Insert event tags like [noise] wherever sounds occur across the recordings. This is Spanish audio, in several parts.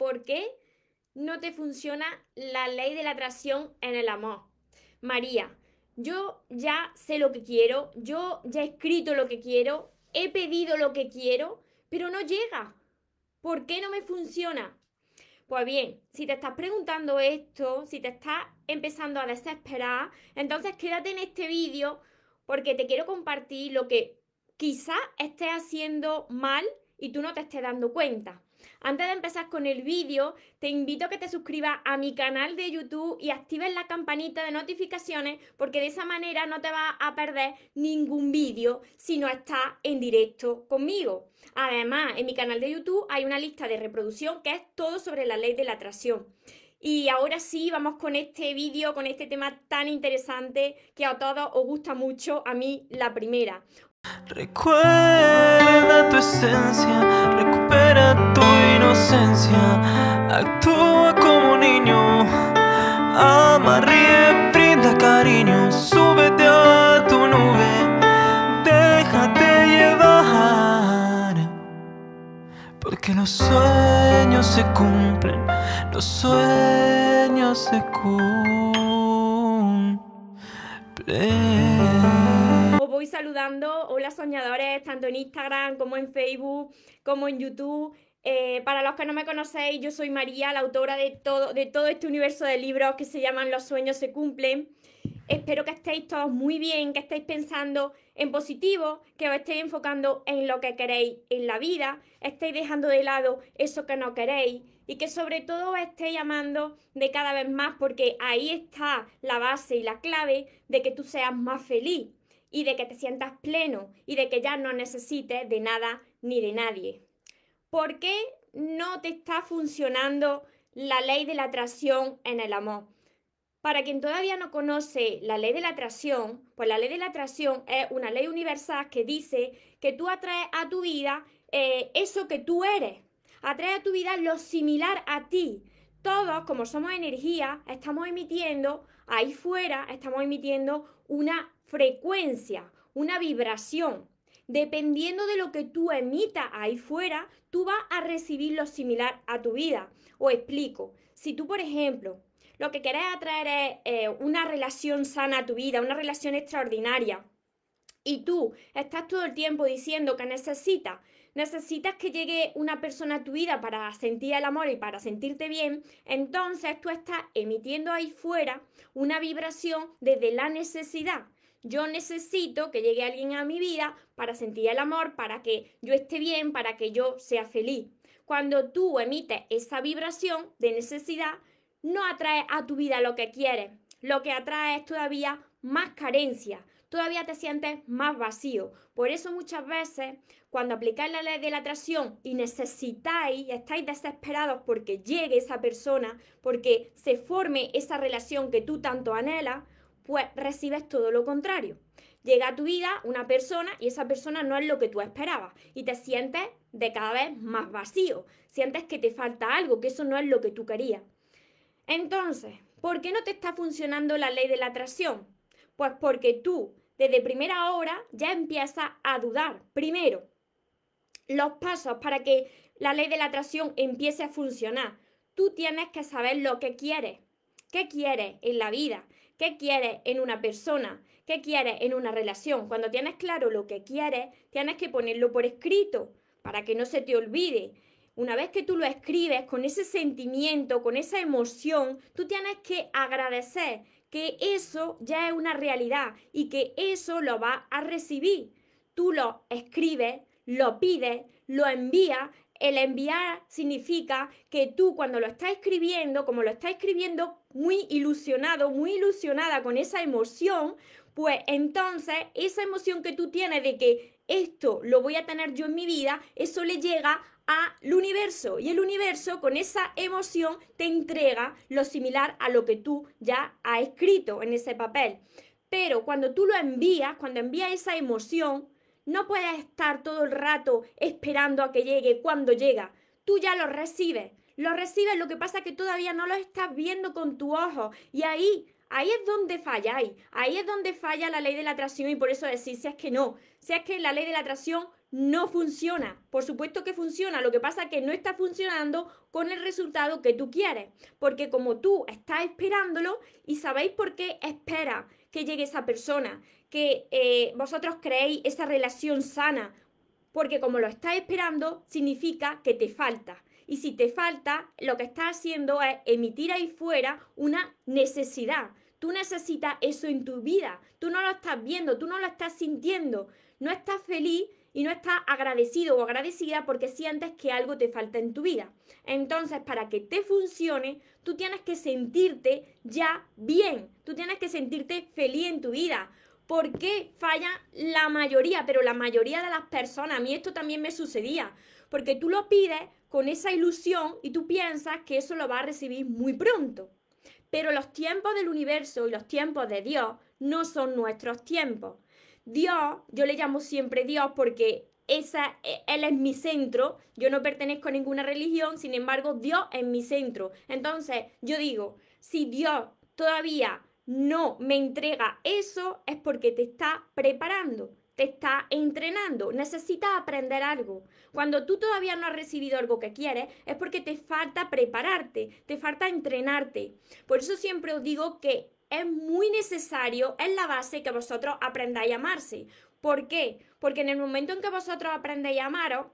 ¿por qué no te funciona la ley de la atracción en el amor? María, yo ya sé lo que quiero, yo ya he escrito lo que quiero, he pedido lo que quiero, pero no llega. ¿Por qué no me funciona? Pues bien, si te estás preguntando esto, si te estás empezando a desesperar, entonces quédate en este vídeo porque te quiero compartir lo que quizás estés haciendo mal y tú no te estés dando cuenta. Antes de empezar con el vídeo, te invito a que te suscribas a mi canal de YouTube y actives la campanita de notificaciones porque de esa manera no te vas a perder ningún vídeo si no estás en directo conmigo. Además, en mi canal de YouTube hay una lista de reproducción que es todo sobre la ley de la atracción. Y ahora sí, vamos con este vídeo, con este tema tan interesante que a todos os gusta mucho, a mí la primera. Recuerda tu esencia, tu inocencia, actúa como niño, ama, ríe, brinda cariño, súbete a tu nube, déjate llevar, porque los sueños se cumplen, los sueños se cumplen voy saludando. Hola soñadores, tanto en Instagram como en Facebook, como en YouTube. Eh, para los que no me conocéis, yo soy María, la autora de todo, este universo de libros que se llaman Los sueños se cumplen. Espero que estéis todos muy bien, que estéis pensando en positivo, que os estéis enfocando en lo que queréis en la vida, estéis dejando de lado eso que no queréis y que sobre todo os estéis amando de cada vez más porque ahí está la base y la clave de que tú seas más feliz y de que te sientas pleno y de que ya no necesites de nada ni de nadie. ¿Por qué no te está funcionando la ley de la atracción en el amor? Para quien todavía no conoce la ley de la atracción, pues la ley de la atracción es una ley universal que dice que tú atraes a tu vida eh, eso que tú eres, atraes a tu vida lo similar a ti. Todos, como somos energía, estamos emitiendo ahí fuera, estamos emitiendo una frecuencia, una vibración. Dependiendo de lo que tú emitas ahí fuera, tú vas a recibir lo similar a tu vida. O explico, si tú, por ejemplo, lo que quieres atraer es eh, una relación sana a tu vida, una relación extraordinaria, y tú estás todo el tiempo diciendo que necesitas, necesitas que llegue una persona a tu vida para sentir el amor y para sentirte bien, entonces tú estás emitiendo ahí fuera una vibración desde la necesidad. Yo necesito que llegue alguien a mi vida para sentir el amor, para que yo esté bien, para que yo sea feliz. Cuando tú emites esa vibración de necesidad, no atraes a tu vida lo que quieres. Lo que atrae es todavía más carencia, todavía te sientes más vacío. Por eso muchas veces cuando aplicáis la ley de la atracción y necesitáis, estáis desesperados porque llegue esa persona, porque se forme esa relación que tú tanto anhelas, pues recibes todo lo contrario. Llega a tu vida una persona y esa persona no es lo que tú esperabas y te sientes de cada vez más vacío, sientes que te falta algo, que eso no es lo que tú querías. Entonces, ¿por qué no te está funcionando la ley de la atracción? Pues porque tú, desde primera hora, ya empiezas a dudar. Primero, los pasos para que la ley de la atracción empiece a funcionar. Tú tienes que saber lo que quieres. ¿Qué quieres en la vida? ¿Qué quieres en una persona? ¿Qué quieres en una relación? Cuando tienes claro lo que quieres, tienes que ponerlo por escrito para que no se te olvide. Una vez que tú lo escribes con ese sentimiento, con esa emoción, tú tienes que agradecer que eso ya es una realidad y que eso lo vas a recibir. Tú lo escribes, lo pides, lo envías el enviar significa que tú cuando lo estás escribiendo, como lo estás escribiendo muy ilusionado, muy ilusionada con esa emoción, pues entonces esa emoción que tú tienes de que esto lo voy a tener yo en mi vida, eso le llega al universo y el universo con esa emoción te entrega lo similar a lo que tú ya has escrito en ese papel. Pero cuando tú lo envías, cuando envías esa emoción, no puedes estar todo el rato esperando a que llegue cuando llega. Tú ya lo recibes. Lo recibes, lo que pasa es que todavía no lo estás viendo con tu ojo. Y ahí, ahí es donde falláis. Ahí es donde falla la ley de la atracción y por eso decís, si es que no, si es que la ley de la atracción no funciona. Por supuesto que funciona, lo que pasa es que no está funcionando con el resultado que tú quieres. Porque como tú estás esperándolo y sabéis por qué espera que llegue esa persona, que eh, vosotros creéis esa relación sana, porque como lo estás esperando, significa que te falta. Y si te falta, lo que estás haciendo es emitir ahí fuera una necesidad. Tú necesitas eso en tu vida. Tú no lo estás viendo, tú no lo estás sintiendo. No estás feliz y no estás agradecido o agradecida porque sientes que algo te falta en tu vida. Entonces, para que te funcione, tú tienes que sentirte ya bien. Tú tienes que sentirte feliz en tu vida. ¿Por qué falla la mayoría? Pero la mayoría de las personas, a mí esto también me sucedía, porque tú lo pides con esa ilusión y tú piensas que eso lo vas a recibir muy pronto. Pero los tiempos del universo y los tiempos de Dios no son nuestros tiempos. Dios, yo le llamo siempre Dios porque esa, e, Él es mi centro, yo no pertenezco a ninguna religión, sin embargo, Dios es mi centro. Entonces, yo digo, si Dios todavía no me entrega eso, es porque te está preparando, te está entrenando, necesitas aprender algo. Cuando tú todavía no has recibido algo que quieres, es porque te falta prepararte, te falta entrenarte. Por eso siempre os digo que es muy necesario, es la base que vosotros aprendáis a amarse. ¿Por qué? Porque en el momento en que vosotros aprendéis a amaros,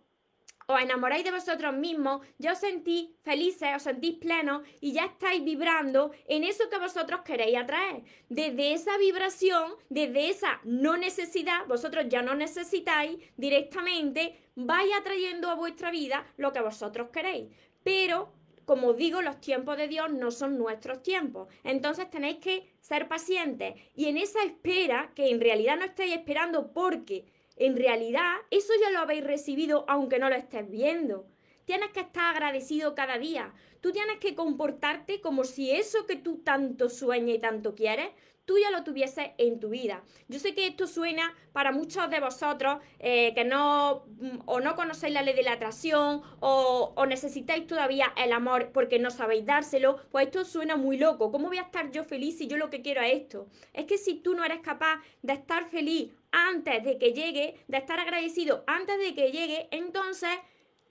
os enamoráis de vosotros mismos, ya os sentís felices, os sentís plenos y ya estáis vibrando en eso que vosotros queréis atraer. Desde esa vibración, desde esa no necesidad, vosotros ya no necesitáis directamente, vais atrayendo a vuestra vida lo que vosotros queréis. Pero como digo, los tiempos de Dios no son nuestros tiempos. Entonces tenéis que ser pacientes. Y en esa espera, que en realidad no estáis esperando porque en realidad eso ya lo habéis recibido aunque no lo estés viendo. Tienes que estar agradecido cada día. Tú tienes que comportarte como si eso que tú tanto sueñas y tanto quieres, tú ya lo tuvieses en tu vida. Yo sé que esto suena para muchos de vosotros eh, que no mm, o no conocéis la ley de la atracción o, o, necesitáis todavía el amor porque no sabéis dárselo, pues esto suena muy loco. ¿Cómo voy a estar yo feliz si yo lo que quiero es esto? Es que si tú no eres capaz de estar feliz antes de que llegue, de estar agradecido antes de que llegue, entonces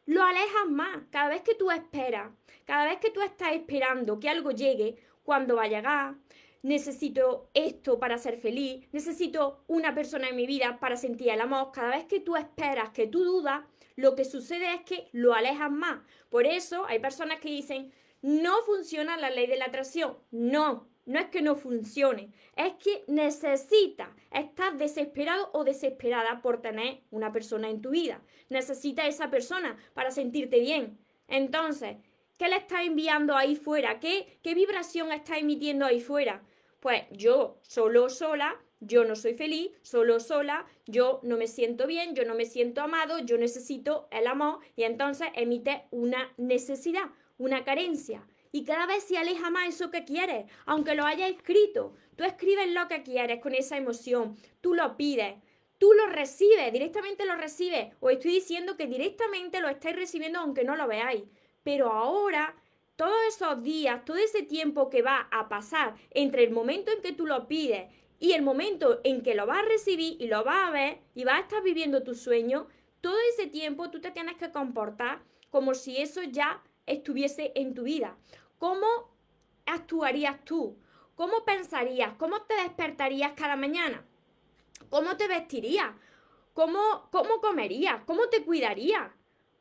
lo alejas más. Cada vez que tú esperas, cada vez que tú estás esperando que algo llegue, cuando va a llegar, necesito esto para ser feliz, necesito una persona en mi vida para sentir el amor. Cada vez que tú esperas, que tú dudas, lo que sucede es que lo alejas más. Por eso hay personas que dicen, no funciona la ley de la atracción. No, no es que no funcione, es que necesitas, estás desesperado o desesperada por tener una persona en tu vida. Necesitas esa persona para sentirte bien. Entonces, ¿qué le estás enviando ahí fuera? ¿Qué, qué vibración está emitiendo ahí fuera? Pues yo solo sola, yo no soy feliz, solo sola, yo no me siento bien, yo no me siento amado, yo necesito el amor y entonces emite una necesidad, una carencia. Y cada vez se aleja más eso que quieres, aunque lo hayas escrito. Tú escribes lo que quieres con esa emoción, tú lo pides, tú lo recibes, directamente lo recibes. Os estoy diciendo que directamente lo estáis recibiendo aunque no lo veáis. Pero ahora todos esos días, todo ese tiempo que va a pasar entre el momento en que tú lo pides y el momento en que lo vas a recibir y lo vas a ver y vas a estar viviendo tu sueño, todo ese tiempo tú te tienes que comportar como si eso ya estuviese en tu vida. ¿Cómo actuarías tú? ¿Cómo pensarías? ¿Cómo te despertarías cada mañana? ¿Cómo te vestirías? ¿Cómo, cómo comerías? ¿Cómo te cuidarías?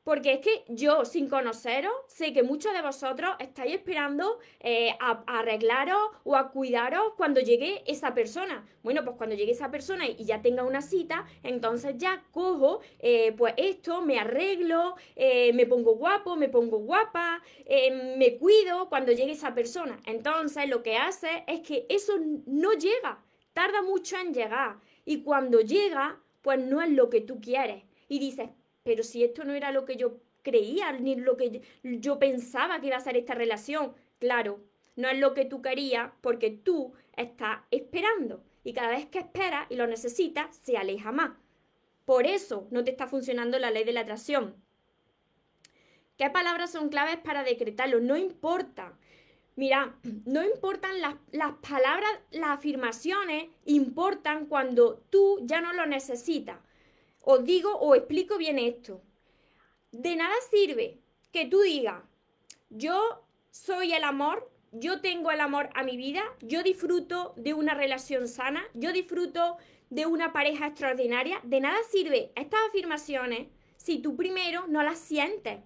Porque es que yo, sin conoceros, sé que muchos de vosotros estáis esperando eh, a, arreglaros o a cuidaros cuando llegue esa persona. Bueno, pues cuando llegue esa persona y ya tenga una cita, entonces ya cojo, eh, pues esto, me arreglo, eh, me pongo guapo, me pongo guapa, me cuido cuando llegue esa persona. Entonces lo que hace es que eso no llega, tarda mucho en llegar. Y cuando llega, pues no es lo que tú quieres. Y dices, pero si esto no era lo que yo creía, ni lo que yo pensaba que iba a ser esta relación, claro, no es lo que tú querías porque tú estás esperando. Y cada vez que esperas y lo necesitas, se aleja más. Por eso no te está funcionando la ley de la atracción. ¿Qué palabras son claves para decretarlo? No importa. Mira, [clears throat] no importan las, las, palabras, las afirmaciones, importan cuando tú ya no lo necesitas. Os digo o explico bien esto. De nada sirve que tú digas, yo soy el amor, yo tengo el amor a mi vida, yo disfruto de una relación sana, yo disfruto de una pareja extraordinaria. De nada sirve estas afirmaciones si tú primero no las sientes.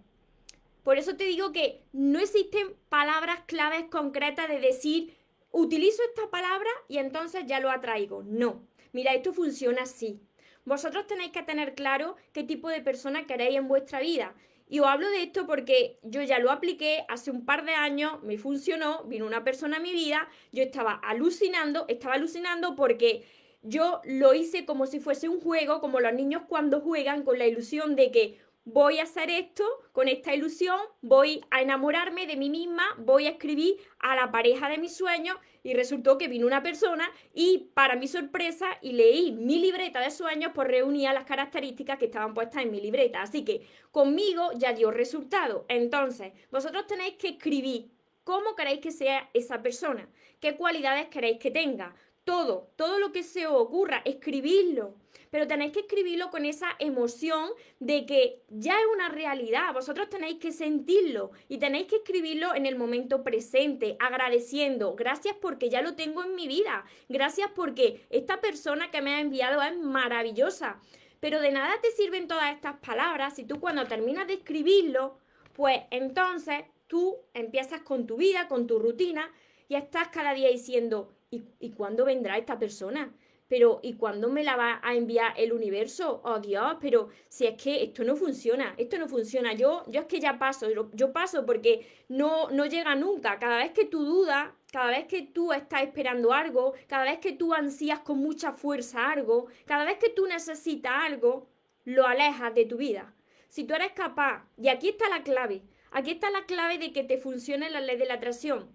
Por eso te digo que no existen palabras claves concretas de decir, utilizo esta palabra y entonces ya lo atraigo. No. Mira, esto funciona así. Vosotros tenéis que tener claro qué tipo de persona queréis en vuestra vida. Y os hablo de esto porque yo ya lo apliqué hace un par de años, me funcionó, vino una persona a mi vida, yo estaba alucinando, estaba alucinando porque yo lo hice como si fuese un juego, como los niños cuando juegan con la ilusión de que voy a hacer esto con esta ilusión, voy a enamorarme de mí misma, voy a escribir a la pareja de mis sueños y resultó que vino una persona y para mi sorpresa y leí mi libreta de sueños pues reunía las características que estaban puestas en mi libreta. Así que conmigo ya dio resultado. Entonces, vosotros tenéis que escribir cómo queréis que sea esa persona, qué cualidades queréis que tenga. Todo, todo lo que se os ocurra, escribirlo. Pero tenéis que escribirlo con esa emoción de que ya es una realidad, vosotros tenéis que sentirlo y tenéis que escribirlo en el momento presente, agradeciendo, gracias porque ya lo tengo en mi vida, gracias porque esta persona que me ha enviado es maravillosa. Pero de nada te sirven todas estas palabras si tú cuando terminas de escribirlo, pues entonces tú empiezas con tu vida, con tu rutina y estás cada día diciendo, ¿y, ¿y cuándo vendrá esta persona? pero ¿y cuándo me la va a enviar el universo? Oh Dios, pero si es que esto no funciona, esto no funciona. Yo, yo es que ya paso, yo, paso porque no, no llega nunca. Cada vez que tú dudas, cada vez que tú estás esperando algo, cada vez que tú ansías con mucha fuerza algo, cada vez que tú necesitas algo, lo alejas de tu vida. Si tú eres capaz, y aquí está la clave, aquí está la clave de que te funcione la ley de la atracción.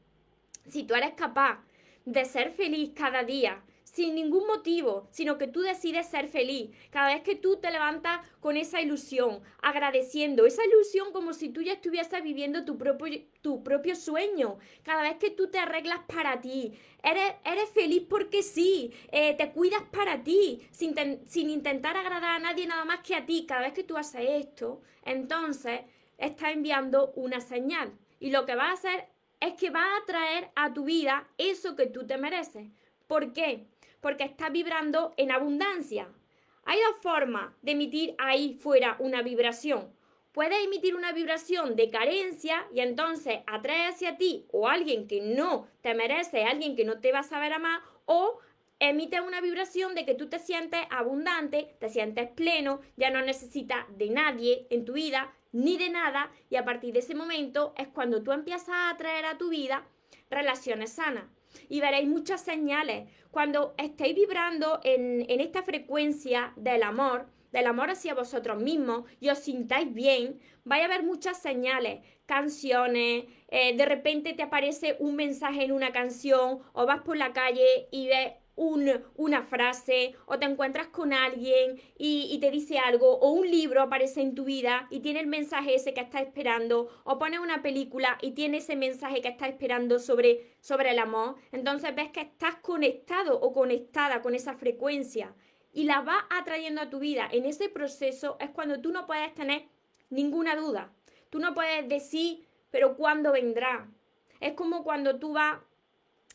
Si tú eres capaz de ser feliz cada día, sin ningún motivo, sino que tú decides ser feliz. Cada vez que tú te levantas con esa ilusión, agradeciendo, esa ilusión como si tú ya estuvieses viviendo tu propio, tu propio sueño. Cada vez que tú te arreglas para ti, eres, eres feliz porque sí, eh, te cuidas para ti, sin, sin intentar agradar a nadie nada más que a ti. Cada vez que tú haces esto, entonces estás enviando una señal. Y lo que va a hacer es que va a traer a tu vida eso que tú te mereces. ¿Por qué? porque está vibrando en abundancia. Hay dos formas de emitir ahí fuera una vibración. Puedes emitir una vibración de carencia y entonces atrae hacia ti o alguien que no te merece, alguien que no te va a saber amar, o emite una vibración de que tú te sientes abundante, te sientes pleno, ya no necesitas de nadie en tu vida, ni de nada, y a partir de ese momento es cuando tú empiezas a atraer a tu vida relaciones sanas y veréis muchas señales. Cuando estéis vibrando en, esta frecuencia del amor, del amor hacia vosotros mismos y os sintáis bien, vais a ver muchas señales, canciones, eh, de repente te aparece un mensaje en una canción o vas por la calle y ves una frase o te encuentras con alguien y, te dice algo o un libro aparece en tu vida y tiene el mensaje ese que estás esperando o pones una película y tiene ese mensaje que estás esperando sobre, sobre el amor, entonces ves que estás conectado o conectada con esa frecuencia y la vas atrayendo a tu vida. En ese proceso es cuando tú no puedes tener ninguna duda. Tú no puedes decir, pero ¿cuándo vendrá? Es como cuando tú vas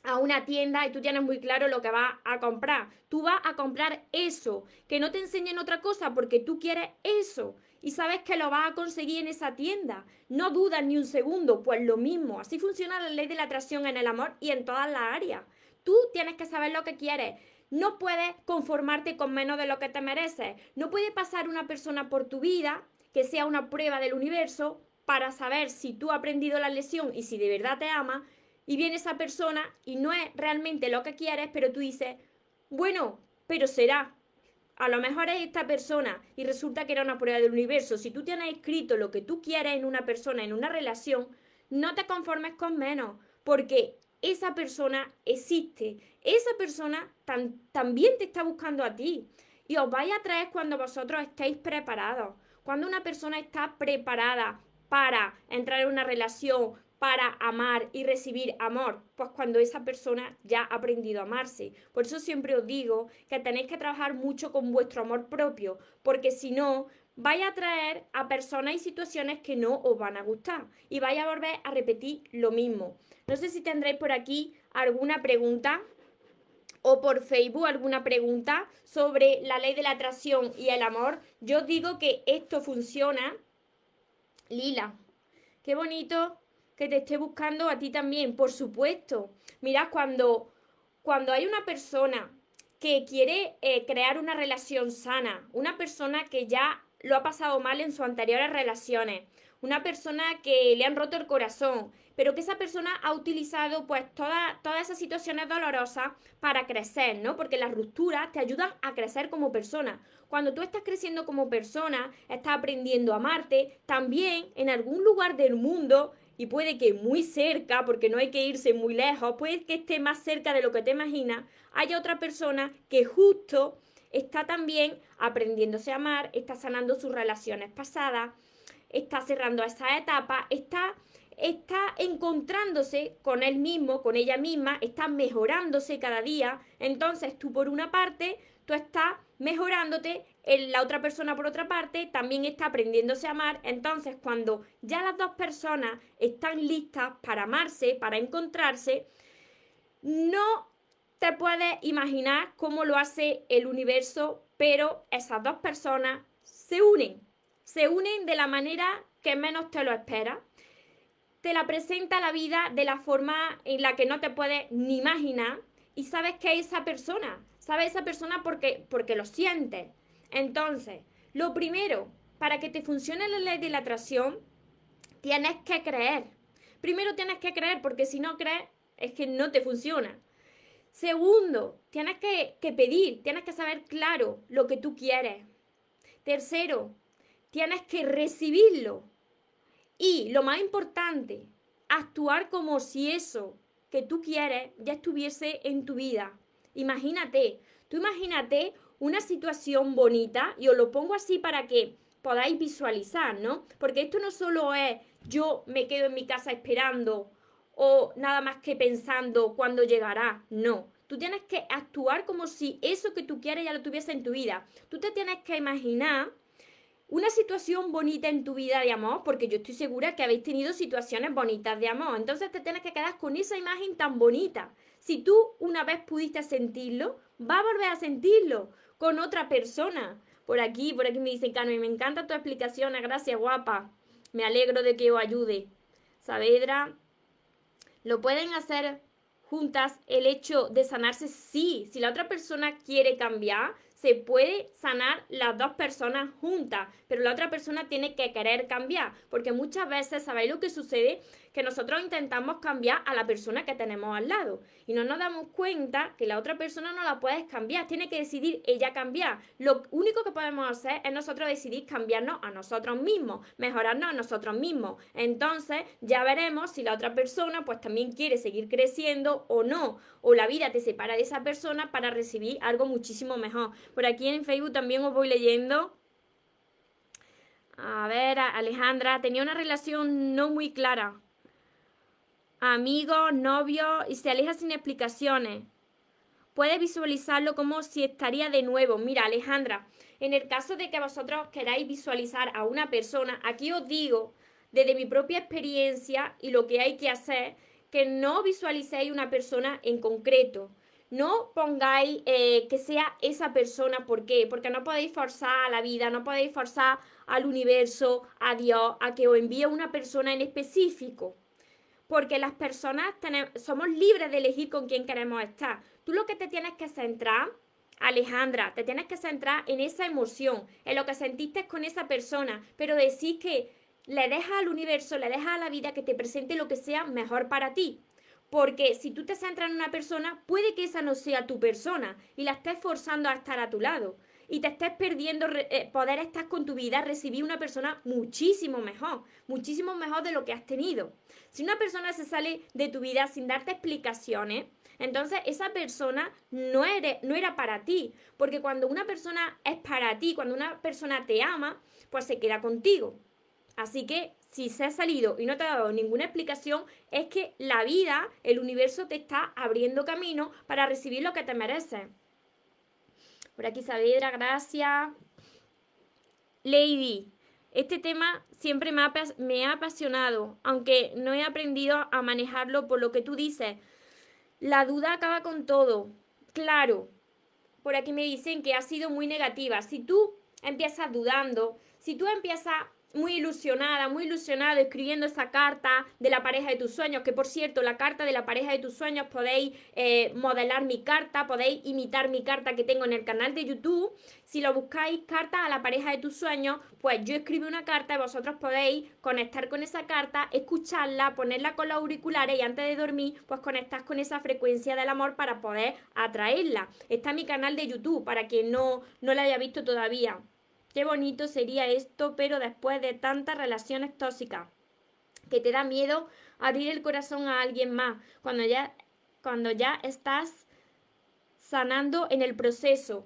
a una tienda y tú tienes muy claro lo que vas a comprar. Tú vas a comprar eso, que no te enseñen otra cosa porque tú quieres eso y sabes que lo vas a conseguir en esa tienda. No dudas ni un segundo, pues lo mismo. Así funciona la ley de la atracción en el amor y en todas las áreas. Tú tienes que saber lo que quieres. No puedes conformarte con menos de lo que te mereces. No puede pasar una persona por tu vida que sea una prueba del universo para saber si tú has aprendido la lección y si de verdad te ama y viene esa persona y no es realmente lo que quieres, pero tú dices, bueno, pero será. A lo mejor es esta persona y resulta que era una prueba del universo. Si tú tienes escrito lo que tú quieres en una persona, en una relación, no te conformes con menos, porque esa persona existe. Esa persona también te está buscando a ti. Y os vais a traer cuando vosotros estéis preparados. Cuando una persona está preparada para entrar en una relación, para amar y recibir amor? Pues cuando esa persona ya ha aprendido a amarse. Por eso siempre os digo que tenéis que trabajar mucho con vuestro amor propio, porque si no, vais a traer a personas y situaciones que no os van a gustar y vais a volver a repetir lo mismo. No sé si tendréis por aquí alguna pregunta o por Facebook alguna pregunta sobre la ley de la atracción y el amor. Yo digo que esto funciona. Lila, qué bonito que te esté buscando a ti también, por supuesto. Mirad, cuando, cuando hay una persona que quiere eh, crear una relación sana, una persona que ya lo ha pasado mal en sus anteriores relaciones, una persona que le han roto el corazón, pero que esa persona ha utilizado pues todas esas situaciones dolorosas para crecer, ¿no? Porque las rupturas te ayudan a crecer como persona. Cuando tú estás creciendo como persona, estás aprendiendo a amarte, también en algún lugar del mundo y puede que muy cerca, porque no hay que irse muy lejos, puede que esté más cerca de lo que te imaginas, haya otra persona que justo está también aprendiéndose a amar, está sanando sus relaciones pasadas, está cerrando esa etapa, está, está encontrándose con él mismo, con ella misma, está mejorándose cada día. Entonces tú por una parte, tú estás mejorándote, la otra persona por otra parte también está aprendiéndose a amar. Entonces cuando ya las dos personas están listas para amarse, para encontrarse, no te puedes imaginar cómo lo hace el universo, pero esas dos personas se unen, se unen de la manera que menos te lo esperas. Te la presenta la vida de la forma en la que no te puedes ni imaginar y sabes que es esa persona, sabes esa persona porque, porque lo sientes. Entonces, lo primero, para que te funcione la ley de la atracción, tienes que creer. Primero tienes que creer porque si no crees es que no te funciona. Segundo, tienes que, pedir, tienes que saber claro lo que tú quieres. Tercero, tienes que recibirlo. Y lo más importante, actuar como si eso que tú quieres ya estuviese en tu vida. Imagínate, tú imagínate una situación bonita, y os lo pongo así para que podáis visualizar, ¿no? Porque esto no solo es yo me quedo en mi casa esperando o nada más que pensando cuándo llegará. No, tú tienes que actuar como si eso que tú quieres ya lo tuviese en tu vida. Tú te tienes que imaginar una situación bonita en tu vida de amor, porque yo estoy segura que habéis tenido situaciones bonitas de amor. Entonces te tienes que quedar con esa imagen tan bonita. Si tú una vez pudiste sentirlo, va a volver a sentirlo con otra persona. Por aquí, por aquí me dicen, Carmen, me encanta tu explicación, gracias, guapa. Me alegro de que os ayude. Saavedra, ¿Lo pueden hacer juntas el hecho de sanarse? Sí, si la otra persona quiere cambiar, se puede sanar las dos personas juntas, pero la otra persona tiene que querer cambiar, porque muchas veces, ¿sabéis lo que sucede? Que nosotros intentamos cambiar a la persona que tenemos al lado y no nos damos cuenta que la otra persona no la puedes cambiar, tiene que decidir ella cambiar. Lo único que podemos hacer es nosotros decidir cambiarnos a nosotros mismos, mejorarnos a nosotros mismos. Entonces ya veremos si la otra persona pues también quiere seguir creciendo o no, o la vida te separa de esa persona para recibir algo muchísimo mejor. Por aquí en Facebook también os voy leyendo. A ver, Alejandra, tenía una relación no muy clara. Amigo, novio, y se aleja sin explicaciones. Puede visualizarlo como si estaría de nuevo. Mira, Alejandra, en el caso de que vosotros queráis visualizar a una persona, aquí os digo, desde mi propia experiencia y lo que hay que hacer, que no visualicéis una persona en concreto. No pongáis eh, que sea esa persona. ¿Por qué? Porque no podéis forzar a la vida, no podéis forzar al universo, a Dios, a que os envíe una persona en específico. Porque las personas somos libres de elegir con quién queremos estar. Tú lo que te tienes que centrar, Alejandra, te tienes que centrar en esa emoción, en lo que sentiste con esa persona, pero decir que le dejas al universo, le dejas a la vida que te presente lo que sea mejor para ti. Porque si tú te centras en una persona, puede que esa no sea tu persona y la estés forzando a estar a tu lado. Y te estés perdiendo eh, poder estar con tu vida, recibir una persona muchísimo mejor, muchísimo mejor de lo que has tenido. Si una persona se sale de tu vida sin darte explicaciones, entonces esa persona no, no era para ti. Porque cuando una persona es para ti, cuando una persona te ama, pues se queda contigo. Así que si se ha salido y no te ha dado ninguna explicación, es que la vida, el universo te está abriendo camino para recibir lo que te mereces. Por aquí Saavedra, gracias. Lady, este tema siempre me ha, me ha apasionado, aunque no he aprendido a manejarlo por lo que tú dices. La duda acaba con todo. Claro, por aquí me dicen que ha sido muy negativa. Si tú empiezas dudando, si tú empiezas muy ilusionada, muy ilusionado escribiendo esa carta de la pareja de tus sueños, que por cierto, la carta de la pareja de tus sueños podéis eh, modelar mi carta, podéis imitar mi carta que tengo en el canal de YouTube. Si lo buscáis carta a la pareja de tus sueños, pues yo escribo una carta y vosotros podéis conectar con esa carta, escucharla, ponerla con los auriculares y antes de dormir, pues conectar con esa frecuencia del amor para poder atraerla. Está en mi canal de YouTube para quien no, no la haya visto todavía. Qué bonito sería esto, pero después de tantas relaciones tóxicas, que te da miedo abrir el corazón a alguien más, cuando ya, cuando ya estás sanando en el proceso.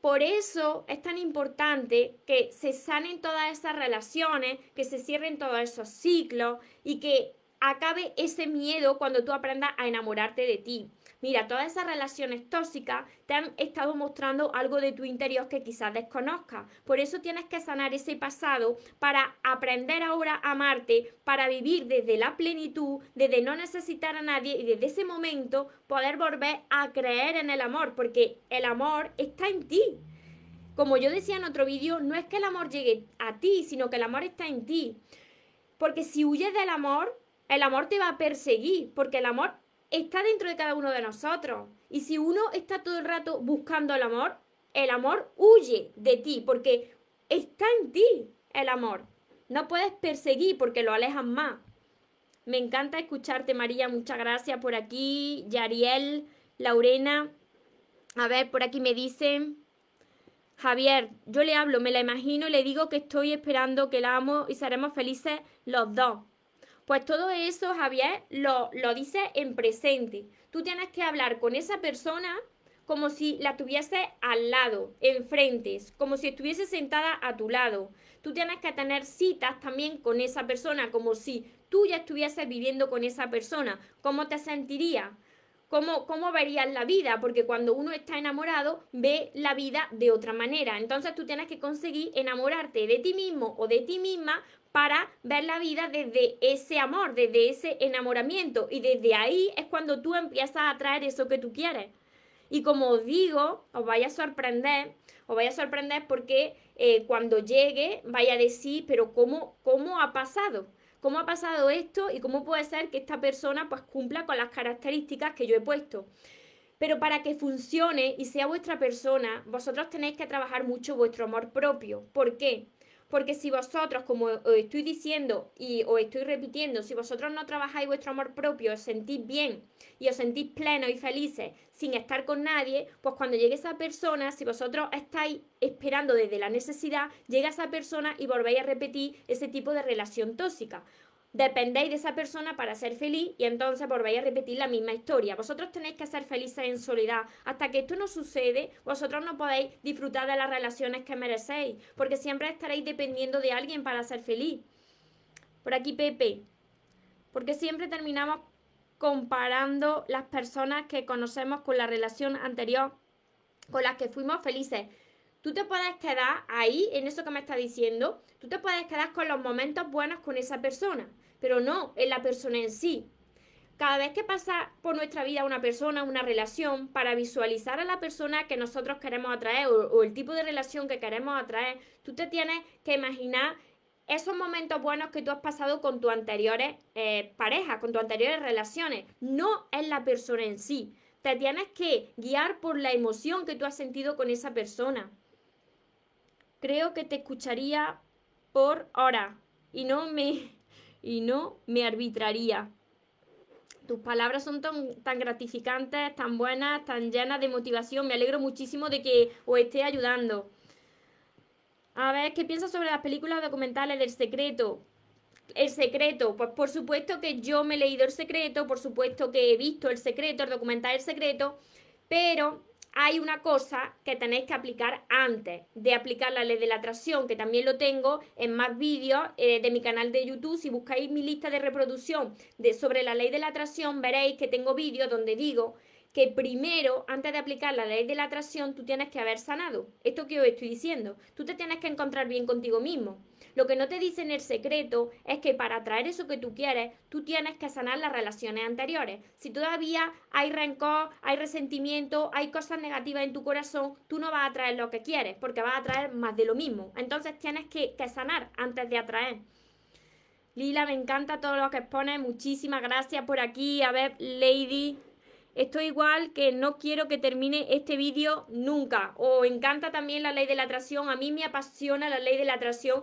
Por eso es tan importante que se sanen todas esas relaciones, que se cierren todos esos ciclos y que acabe ese miedo cuando tú aprendas a enamorarte de ti. Mira, todas esas relaciones tóxicas te han estado mostrando algo de tu interior que quizás desconozcas. Por eso tienes que sanar ese pasado para aprender ahora a amarte, para vivir desde la plenitud, desde no necesitar a nadie y desde ese momento poder volver a creer en el amor, porque el amor está en ti. Como yo decía en otro vídeo, no es que el amor llegue a ti, sino que el amor está en ti. Porque si huyes del amor, el amor te va a perseguir, porque el amor está dentro de cada uno de nosotros. Y si uno está todo el rato buscando el amor, el amor huye de ti porque está en ti el amor. No puedes perseguir porque lo alejas más. Me encanta escucharte, María. Muchas gracias por aquí. Yariel, Laurena. A ver, por aquí me dicen. Javier, yo le hablo, me la imagino le digo que estoy esperando, que la amo y seremos felices los dos. Pues todo eso, Javier, lo, lo dice en presente. Tú tienes que hablar con esa persona como si la tuviese al lado, enfrente, como si estuviese sentada a tu lado. Tú tienes que tener citas también con esa persona, como si tú ya estuvieses viviendo con esa persona. ¿Cómo te sentirías? ¿Cómo, ¿Cómo verías la vida? Porque cuando uno está enamorado, ve la vida de otra manera. Entonces tú tienes que conseguir enamorarte de ti mismo o de ti misma para ver la vida desde ese amor, desde ese enamoramiento. Y desde ahí es cuando tú empiezas a atraer eso que tú quieres. Y como os digo, os vaya a sorprender, os vaya a sorprender porque eh, cuando llegue vaya a decir, pero ¿cómo, ¿cómo ha pasado? ¿Cómo ha pasado esto y cómo puede ser que esta persona pues cumpla con las características que yo he puesto? Pero para que funcione y sea vuestra persona, vosotros tenéis que trabajar mucho vuestro amor propio. ¿Por qué? Porque si vosotros, como os estoy diciendo y os estoy repitiendo, si vosotros no trabajáis vuestro amor propio, os sentís bien y os sentís plenos y felices sin estar con nadie, pues cuando llegue esa persona, si vosotros estáis esperando desde la necesidad, llega esa persona y volvéis a repetir ese tipo de relación tóxica dependéis de esa persona para ser feliz y entonces volvéis a repetir la misma historia. Vosotros tenéis que ser felices en soledad. Hasta que esto no sucede, vosotros no podéis disfrutar de las relaciones que merecéis, porque siempre estaréis dependiendo de alguien para ser feliz. Por aquí Pepe, porque siempre terminamos comparando las personas que conocemos con la relación anterior con las que fuimos felices. Tú te puedes quedar ahí, en eso que me está diciendo, tú te puedes quedar con los momentos buenos con esa persona, pero no en la persona en sí. Cada vez que pasa por nuestra vida una persona, una relación, para visualizar a la persona que nosotros queremos atraer o, el tipo de relación que queremos atraer, tú te tienes que imaginar esos momentos buenos que tú has pasado con tus anteriores eh, parejas, con tus anteriores relaciones, no es la persona en sí. Te tienes que guiar por la emoción que tú has sentido con esa persona creo que te escucharía por hora y no me, [laughs] y no me arbitraría. Tus palabras son tan, gratificantes, tan buenas, tan llenas de motivación. Me alegro muchísimo de que os esté ayudando. A ver, ¿qué piensas sobre las películas documentales del secreto? El secreto, pues por supuesto que yo me he leído el secreto, por supuesto que he visto el secreto, el documental El secreto, pero hay una cosa que tenéis que aplicar antes de aplicar la ley de la atracción, que también lo tengo en más vídeos eh, de mi canal de YouTube. Si buscáis mi lista de reproducción de, sobre la ley de la atracción, veréis que tengo vídeos donde digo que primero, antes de aplicar la ley de la atracción, tú tienes que haber sanado. Esto que os estoy diciendo. Tú te tienes que encontrar bien contigo mismo. Lo que no te dicen el secreto es que para atraer eso que tú quieres, tú tienes que sanar las relaciones anteriores. Si todavía hay rencor, hay resentimiento, hay cosas negativas en tu corazón, tú no vas a atraer lo que quieres, porque vas a atraer más de lo mismo. Entonces tienes que, sanar antes de atraer. Lila, me encanta todo lo que expones. Muchísimas gracias por aquí. A ver, Lady. Estoy igual que no quiero que termine este vídeo nunca. O encanta también la ley de la atracción. A mí me apasiona la ley de la atracción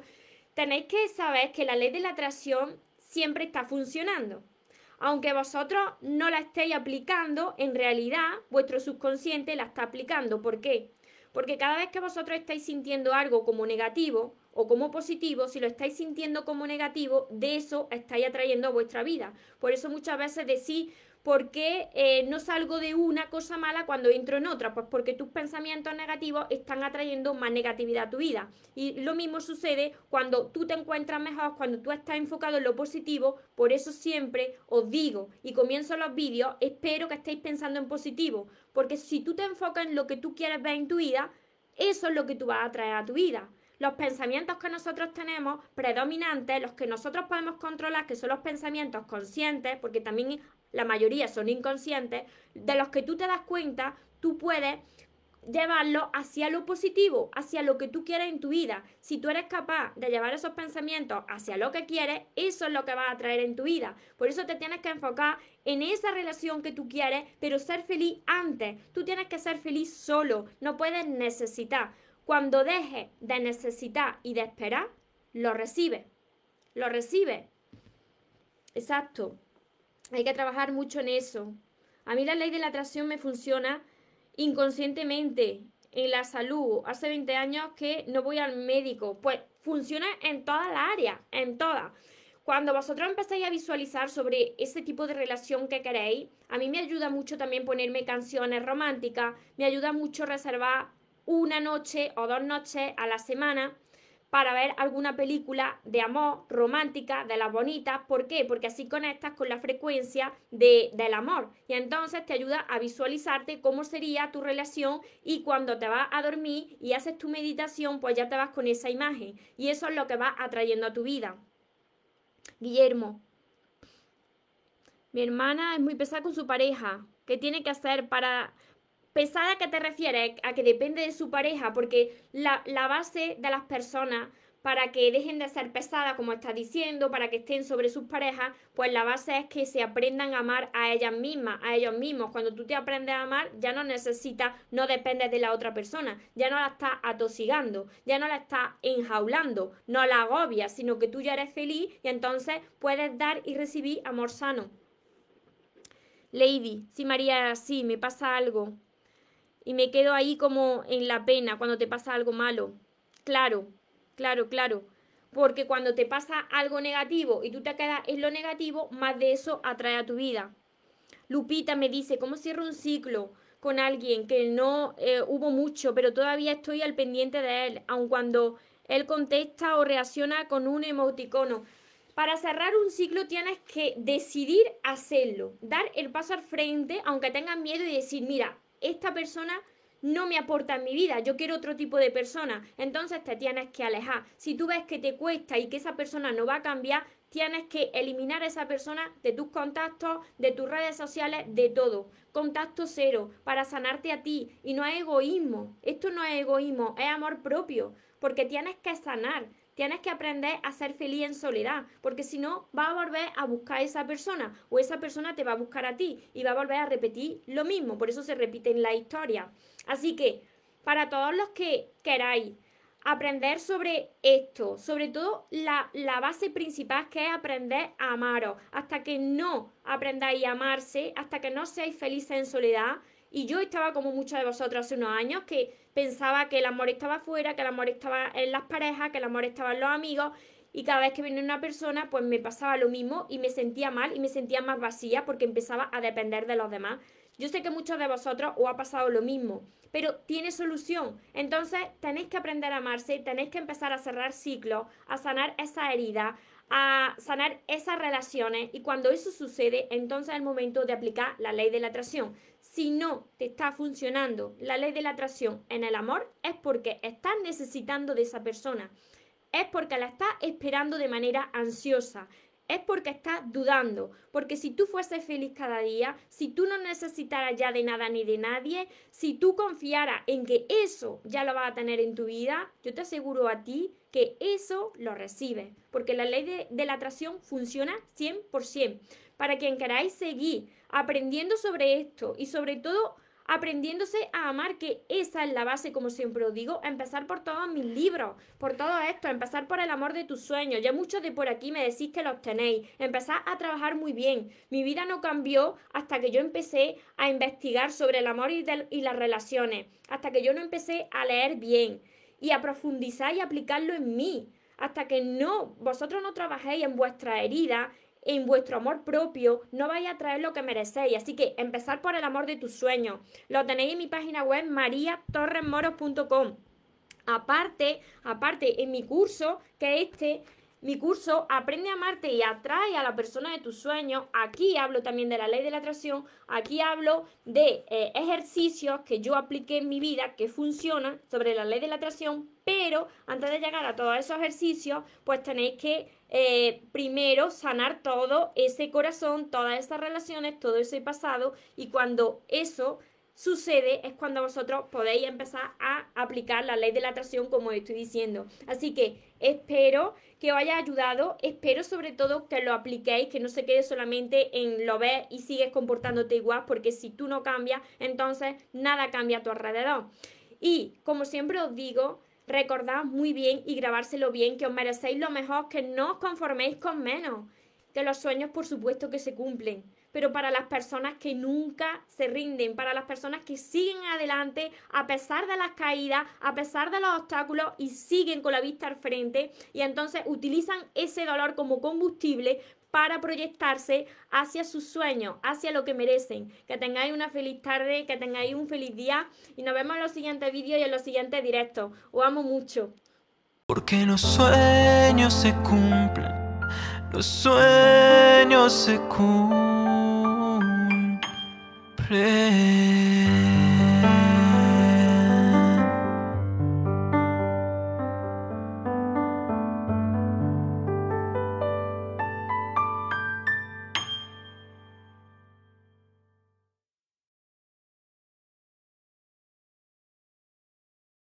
tenéis que saber que la ley de la atracción siempre está funcionando. Aunque vosotros no la estéis aplicando, en realidad vuestro subconsciente la está aplicando. ¿Por qué? Porque cada vez que vosotros estáis sintiendo algo como negativo o como positivo, si lo estáis sintiendo como negativo, de eso estáis atrayendo a vuestra vida. Por eso muchas veces decís, ¿Por qué eh, no salgo de una cosa mala cuando entro en otra? Pues porque tus pensamientos negativos están atrayendo más negatividad a tu vida. Y lo mismo sucede cuando tú te encuentras mejor, cuando tú estás enfocado en lo positivo. Por eso siempre os digo y comienzo los vídeos, espero que estéis pensando en positivo. Porque si tú te enfocas en lo que tú quieres ver en tu vida, eso es lo que tú vas a atraer a tu vida los pensamientos que nosotros tenemos predominantes, los que nosotros podemos controlar, que son los pensamientos conscientes, porque también la mayoría son inconscientes, de los que tú te das cuenta, tú puedes llevarlo hacia lo positivo, hacia lo que tú quieres en tu vida. Si tú eres capaz de llevar esos pensamientos hacia lo que quieres, eso es lo que vas a traer en tu vida. Por eso te tienes que enfocar en esa relación que tú quieres, pero ser feliz antes. Tú tienes que ser feliz solo, no puedes necesitar. Cuando dejes de necesitar y de esperar, lo recibes. Lo recibes. Exacto. Hay que trabajar mucho en eso. A mí la ley de la atracción me funciona inconscientemente en la salud. Hace 20 años que no voy al médico. Pues funciona en toda la área, en todas. Cuando vosotros empezáis a visualizar sobre ese tipo de relación que queréis, a mí me ayuda mucho también ponerme canciones románticas, me ayuda mucho reservar una noche o dos noches a la semana para ver alguna película de amor romántica, de las bonitas. ¿Por qué? Porque así conectas con la frecuencia de, del amor y entonces te ayuda a visualizarte cómo sería tu relación y cuando te vas a dormir y haces tu meditación, pues ya te vas con esa imagen y eso es lo que va atrayendo a tu vida. Guillermo, mi hermana es muy pesada con su pareja. ¿Qué tiene que hacer para pesada que te refieres a que depende de su pareja, porque la, base de las personas para que dejen de ser pesadas, como está diciendo, para que estén sobre sus parejas, pues la base es que se aprendan a amar a ellas mismas, a ellos mismos. Cuando tú te aprendes a amar, ya no necesitas, no dependes de la otra persona, ya no la estás atosigando, ya no la estás enjaulando, no la agobias, sino que tú ya eres feliz y entonces puedes dar y recibir amor sano. Lady, si María, sí, me pasa algo y me quedo ahí como en la pena cuando te pasa algo malo. Claro, claro, claro. Porque cuando te pasa algo negativo y tú te quedas en lo negativo, más de eso atrae a tu vida. Lupita me dice, ¿cómo cierro un ciclo con alguien que no eh, hubo mucho, pero todavía estoy al pendiente de él, aun cuando él contesta o reacciona con un emoticono? Para cerrar un ciclo tienes que decidir hacerlo, dar el paso al frente, aunque tengas miedo y decir, mira, esta persona no me aporta en mi vida, yo quiero otro tipo de persona, entonces te tienes que alejar. Si tú ves que te cuesta y que esa persona no va a cambiar, tienes que eliminar a esa persona de tus contactos, de tus redes sociales, de todo. Contacto cero para sanarte a ti. Y no es egoísmo. Esto no es egoísmo, es amor propio. Porque tienes que sanar. Tienes que aprender a ser feliz en soledad, porque si no, va a volver a buscar a esa persona o esa persona te va a buscar a ti y va a volver a repetir lo mismo. Por eso se repiten la historia. Así que, para todos los que queráis aprender sobre esto, sobre todo la, la, base principal que es aprender a amaros. Hasta que no aprendáis a amarse, hasta que no seáis felices en soledad, y yo estaba como muchos de vosotros hace unos años que pensaba que el amor estaba fuera, que el amor estaba en las parejas, que el amor estaba en los amigos. Y cada vez que venía una persona, pues me pasaba lo mismo y me sentía mal y me sentía más vacía porque empezaba a depender de los demás. Yo sé que muchos de vosotros os ha pasado lo mismo, pero tiene solución. Entonces tenéis que aprender a amarse, tenéis que empezar a cerrar ciclos, a sanar esa herida, a sanar esas relaciones y cuando eso sucede, entonces es el momento de aplicar la ley de la atracción. Si no te está funcionando la ley de la atracción en el amor, es porque estás necesitando de esa persona. Es porque la estás esperando de manera ansiosa es porque estás dudando. Porque si tú fueses feliz cada día, si tú no necesitaras ya de nada ni de nadie, si tú confiaras en que eso ya lo vas a tener en tu vida, yo te aseguro a ti que eso lo recibes. Porque la ley de, la atracción funciona 100%. Para quien queráis seguir aprendiendo sobre esto y sobre todo aprendiéndose a amar, que esa es la base, como siempre os digo, empezar por todos mis libros, por todo esto, empezar por el amor de tus sueños. Ya muchos de por aquí me decís que los tenéis, empezar a trabajar muy bien. Mi vida no cambió hasta que yo empecé a investigar sobre el amor y, y las relaciones, hasta que yo no empecé a leer bien y a profundizar y aplicarlo en mí hasta que no vosotros no trabajéis en vuestra herida en vuestro amor propio, no vais a traer lo que merecéis. Así que empezar por el amor de tus sueños. Lo tenéis en mi página web mariatorresmoros.com. Aparte, aparte, en mi curso, que este mi curso Aprende a amarte y atrae a la persona de tus sueños. Aquí hablo también de la ley de la atracción. Aquí hablo de eh, ejercicios que yo apliqué en mi vida que funcionan sobre la ley de la atracción. Pero antes de llegar a todos esos ejercicios, pues tenéis que eh, primero sanar todo ese corazón, todas esas relaciones, todo ese pasado. Y cuando eso sucede es cuando vosotros podéis empezar a aplicar la ley de la atracción como estoy diciendo. Así que espero que os haya ayudado, espero sobre todo que lo apliquéis, que no se quede solamente en lo ves y sigues comportándote igual, porque si tú no cambias, entonces nada cambia a tu alrededor. Y como siempre os digo, recordad muy bien y grabárselo bien que os merecéis lo mejor, que no os conforméis con menos, que los sueños por supuesto que se cumplen pero para las personas que nunca se rinden, para las personas que siguen adelante a pesar de las caídas, a pesar de los obstáculos y siguen con la vista al frente y entonces utilizan ese dolor como combustible para proyectarse hacia sus sueños, hacia lo que merecen. Que tengáis una feliz tarde, que tengáis un feliz día y nos vemos en los siguientes vídeos y en los siguientes directos. Os amo mucho. Porque los sueños se cumplen, los sueños se cumplen. pray.